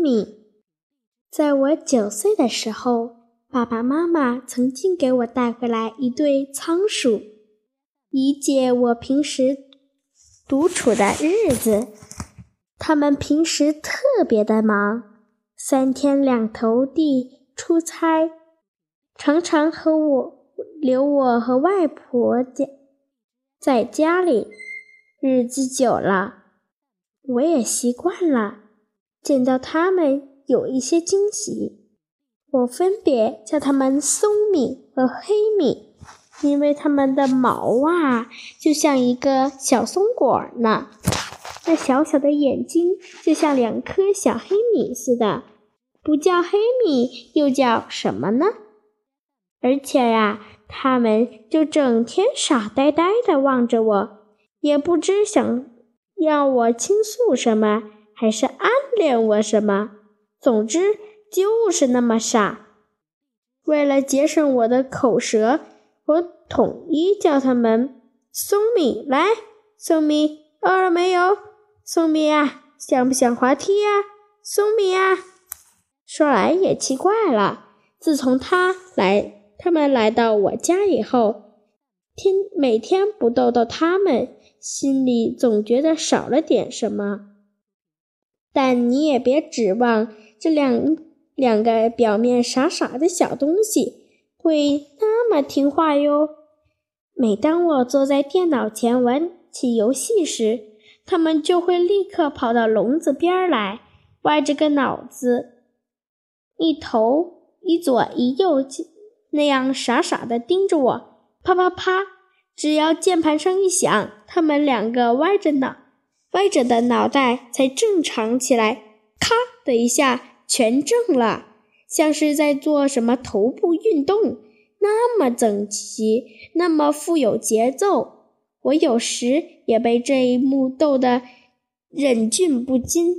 米。在我九岁的时候，爸爸妈妈曾经给我带回来一对仓鼠，以解我平时独处的日子。他们平时特别的忙，三天两头地出差，常常和我留我和外婆家在家里。日子久了，我也习惯了，见到他们。有一些惊喜，我分别叫它们松米和黑米，因为它们的毛啊，就像一个小松果呢。那小小的眼睛就像两颗小黑米似的，不叫黑米又叫什么呢？而且呀，它们就整天傻呆呆地望着我，也不知想让我倾诉什么，还是暗恋我什么。总之就是那么傻。为了节省我的口舌，我统一叫他们松米。来，松米，饿了没有？松米啊，想不想滑梯呀？松米啊。说来也奇怪了，自从他来，他们来到我家以后，天每天不逗逗他们，心里总觉得少了点什么。但你也别指望。这两两个表面傻傻的小东西会那么听话哟。每当我坐在电脑前玩起游戏时，它们就会立刻跑到笼子边来，歪着个脑子，一头一左一右那样傻傻的盯着我。啪啪啪！只要键盘声一响，它们两个歪着脑歪着的脑袋才正常起来。咔的一下。全正了，像是在做什么头部运动，那么整齐，那么富有节奏。我有时也被这一幕逗得忍俊不禁。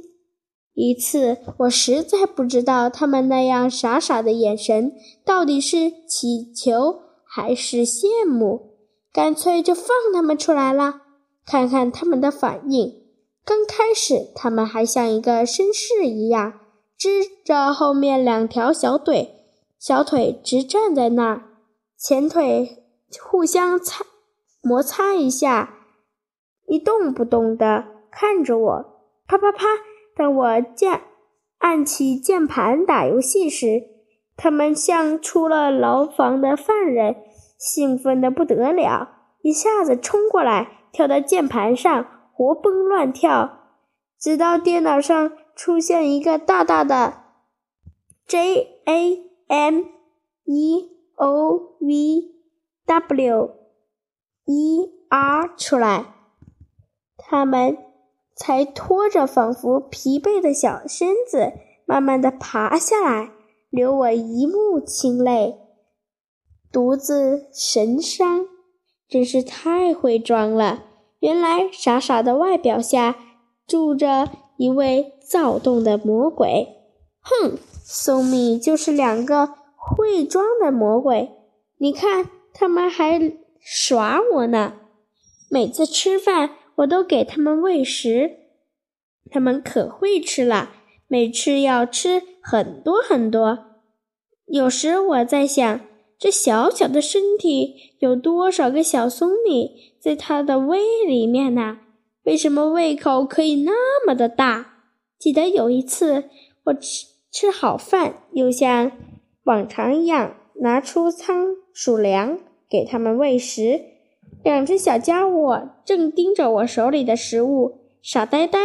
一次，我实在不知道他们那样傻傻的眼神到底是乞求还是羡慕，干脆就放他们出来了，看看他们的反应。刚开始，他们还像一个绅士一样。支着后面两条小腿，小腿直站在那儿，前腿互相擦摩擦一下，一动不动地看着我。啪啪啪！当我键按起键盘打游戏时，他们像出了牢房的犯人，兴奋得不得了，一下子冲过来，跳到键盘上，活蹦乱跳，直到电脑上。出现一个大大的 J A M E O V W E R 出来，他们才拖着仿佛疲惫的小身子，慢慢的爬下来，留我一目清泪，独自神伤，真是太会装了。原来傻傻的外表下住着一位。躁动的魔鬼，哼，松米就是两个会装的魔鬼。你看，他们还耍我呢。每次吃饭，我都给他们喂食，他们可会吃了，每次要吃很多很多。有时我在想，这小小的身体有多少个小松米在它的胃里面呢？为什么胃口可以那么的大？记得有一次，我吃吃好饭，又像往常一样拿出仓鼠粮给它们喂食。两只小家伙正盯着我手里的食物，傻呆呆，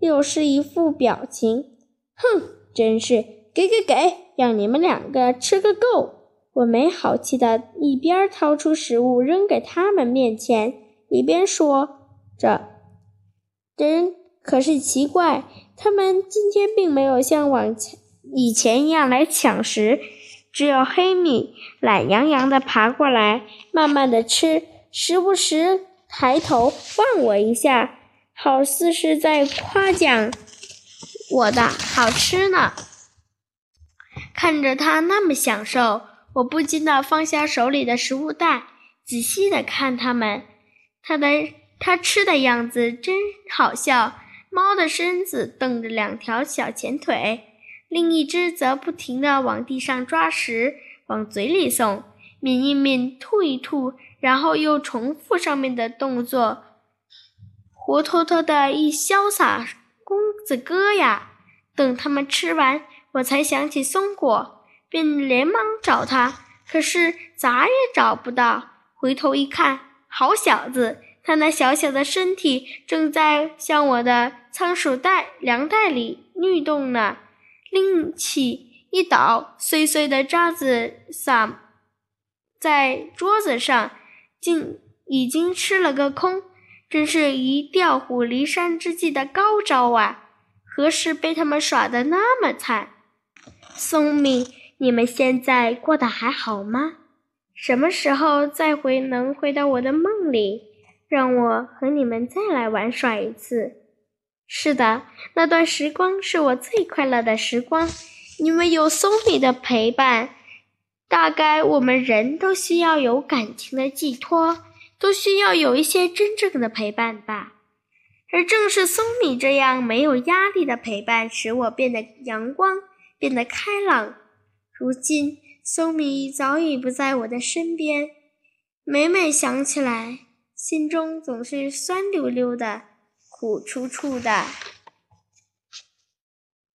又是一副表情。哼，真是给给给，让你们两个吃个够！我没好气的一边掏出食物扔给他们面前，一边说着：“真可是奇怪。”他们今天并没有像往前以前一样来抢食，只有黑米懒洋洋地爬过来，慢慢地吃，时不时抬头望我一下，好似是在夸奖我的好吃呢。看着他那么享受，我不禁地放下手里的食物袋，仔细地看它们。它的它吃的样子真好笑。猫的身子蹬着两条小前腿，另一只则不停地往地上抓食，往嘴里送，抿一抿，吐一吐，然后又重复上面的动作，活脱脱的一潇洒公子哥呀！等他们吃完，我才想起松果，便连忙找他，可是咋也找不到。回头一看，好小子！他那小小的身体正在向我的仓鼠袋粮袋里律动呢，拎起一倒，碎碎的渣子洒在桌子上，竟已经吃了个空，真是一调虎离山之计的高招啊！何时被他们耍得那么惨？松米，你们现在过得还好吗？什么时候再回能回到我的梦里？让我和你们再来玩耍一次。是的，那段时光是我最快乐的时光，因为有松米的陪伴。大概我们人都需要有感情的寄托，都需要有一些真正的陪伴吧。而正是松米这样没有压力的陪伴，使我变得阳光，变得开朗。如今，松米早已不在我的身边，每每想起来。心中总是酸溜溜的，苦楚楚的。